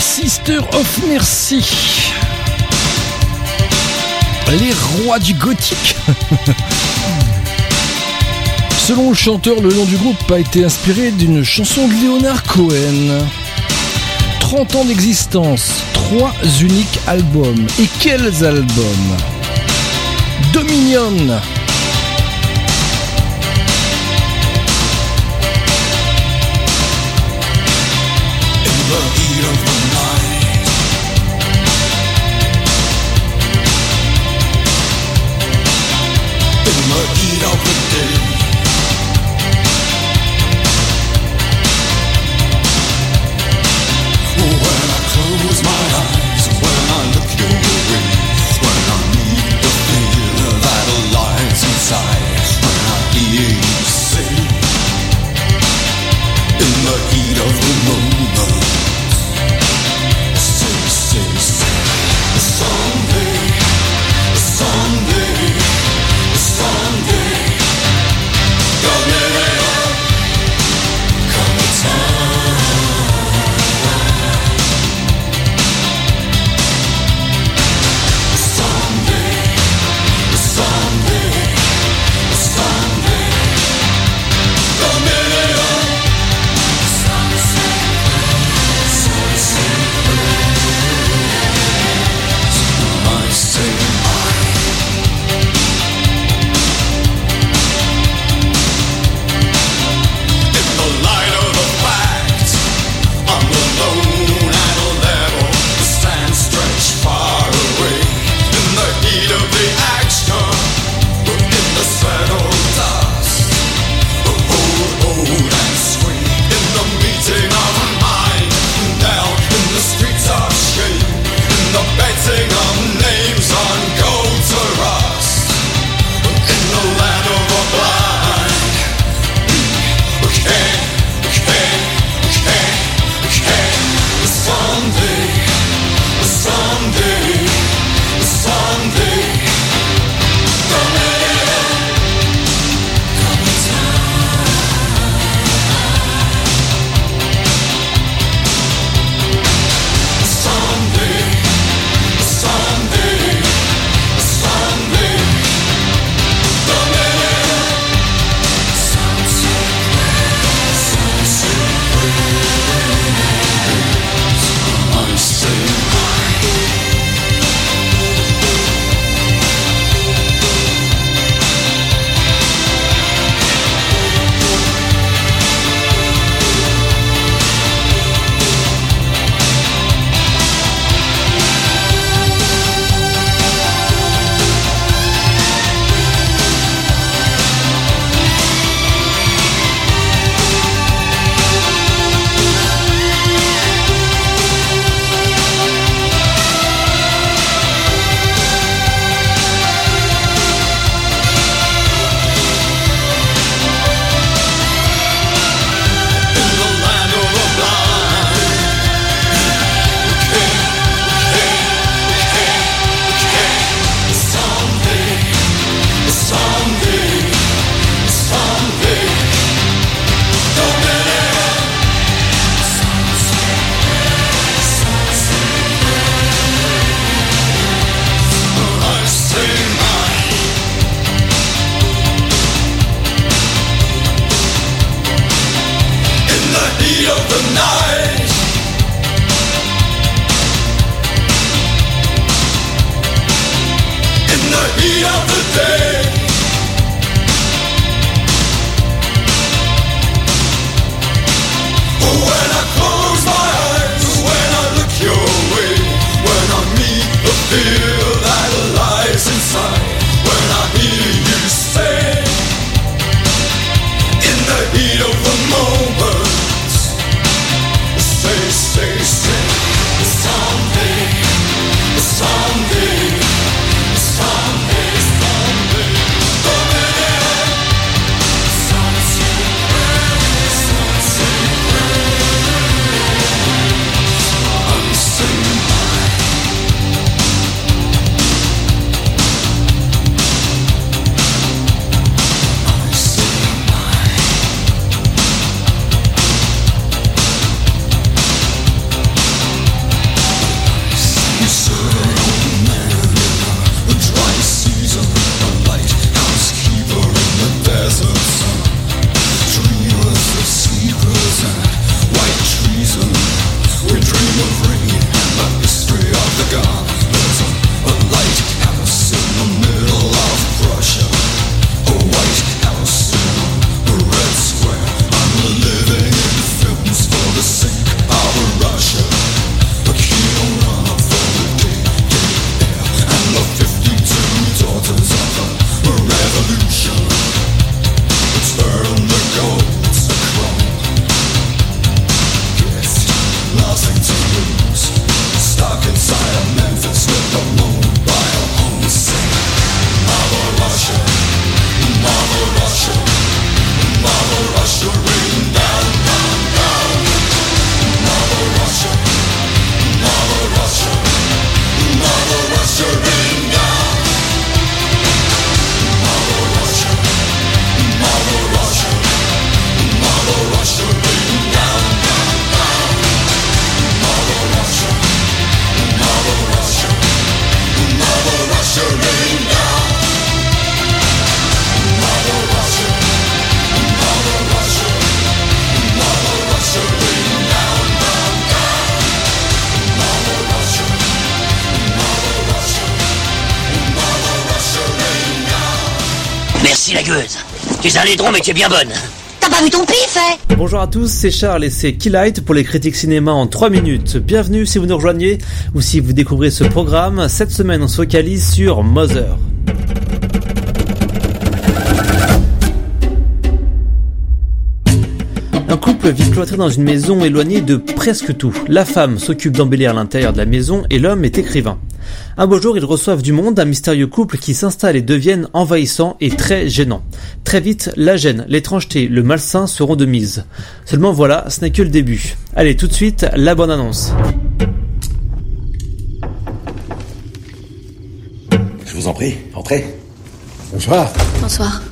Sister of Mercy. Les rois du gothique. Selon le chanteur, le nom du groupe a été inspiré d'une chanson de Leonard Cohen. 30 ans d'existence, 3 uniques albums. Et quels albums? Dominion, much. Tu es un laidron, mais tu es bien bonne. T'as pas vu ton pif, hein Bonjour à tous, c'est Charles et c'est Keylight pour les critiques cinéma en 3 minutes. Bienvenue si vous nous rejoignez ou si vous découvrez ce programme. Cette semaine, on se focalise sur Mother. Un couple vit cloîtré dans une maison éloignée de presque tout. La femme s'occupe d'embellir l'intérieur de la maison et l'homme est écrivain. Un beau jour, ils reçoivent du monde un mystérieux couple qui s'installe et deviennent envahissants et très gênants. Très vite, la gêne, l'étrangeté, le malsain seront de mise. Seulement voilà, ce n'est que le début. Allez, tout de suite, la bonne annonce. Je vous en prie, entrez. Bonsoir. Bonsoir.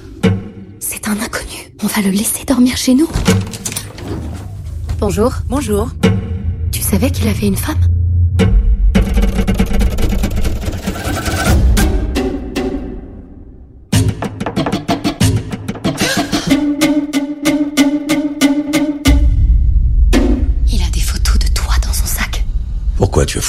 C'est un inconnu. On va le laisser dormir chez nous. Bonjour. Bonjour. Tu savais qu'il avait une femme? Tu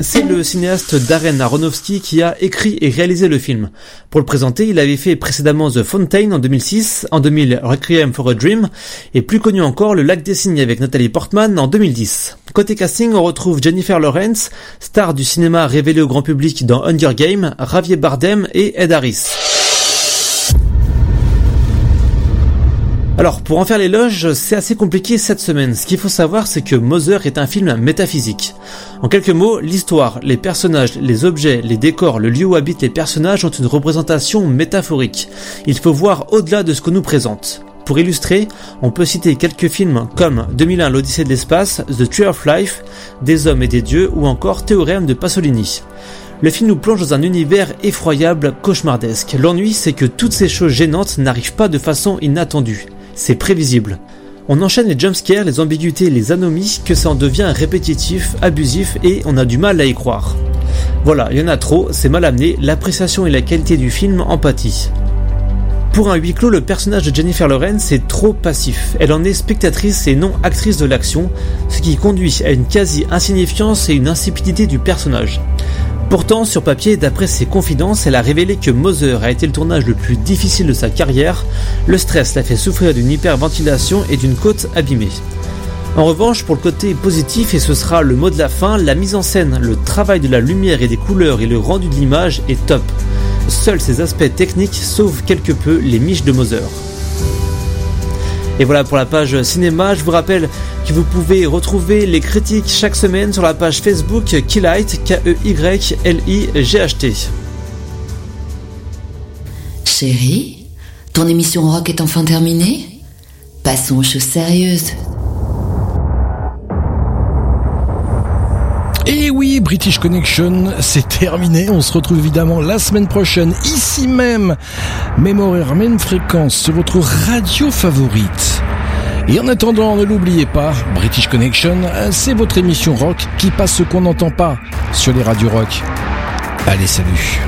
C'est le cinéaste Darren Aronofsky qui a écrit et réalisé le film. Pour le présenter, il avait fait précédemment The Fountain en 2006, en 2000 Requiem for a Dream, et plus connu encore Le Lac des Cygnes avec Nathalie Portman en 2010. Côté casting, on retrouve Jennifer Lawrence, star du cinéma révélée au grand public dans Hunger Games, Javier Bardem et Ed Harris. Alors, pour en faire l'éloge, c'est assez compliqué cette semaine. Ce qu'il faut savoir, c'est que Mother est un film métaphysique. En quelques mots, l'histoire, les personnages, les objets, les décors, le lieu où habitent les personnages ont une représentation métaphorique. Il faut voir au-delà de ce qu'on nous présente. Pour illustrer, on peut citer quelques films comme 2001 l'Odyssée de l'espace, The Tree of Life, Des hommes et des dieux ou encore Théorème de Pasolini. Le film nous plonge dans un univers effroyable, cauchemardesque. L'ennui, c'est que toutes ces choses gênantes n'arrivent pas de façon inattendue. C'est prévisible. On enchaîne les jumpscares, les ambiguïtés, les anomies, que ça en devient répétitif, abusif et on a du mal à y croire. Voilà, il y en a trop, c'est mal amené, l'appréciation et la qualité du film en pâtit. Pour un huis clos, le personnage de Jennifer Lawrence est trop passif. Elle en est spectatrice et non actrice de l'action, ce qui conduit à une quasi-insignifiance et une insipidité du personnage. Pourtant, sur papier, d'après ses confidences, elle a révélé que Mother a été le tournage le plus difficile de sa carrière. Le stress l'a fait souffrir d'une hyperventilation et d'une côte abîmée. En revanche, pour le côté positif, et ce sera le mot de la fin, la mise en scène, le travail de la lumière et des couleurs et le rendu de l'image est top. Seuls ces aspects techniques sauvent quelque peu les miches de Mother. Et voilà pour la page cinéma, je vous rappelle que vous pouvez retrouver les critiques chaque semaine sur la page Facebook Keylight, K-E-Y-L-I-G-H-T. Chérie, ton émission rock est enfin terminée? Passons aux choses sérieuses. Oui, British Connection, c'est terminé. On se retrouve évidemment la semaine prochaine, ici même, même horaire, même fréquence, sur votre radio favorite. Et en attendant, ne l'oubliez pas, British Connection, c'est votre émission rock qui passe ce qu'on n'entend pas sur les radios rock. Allez, salut.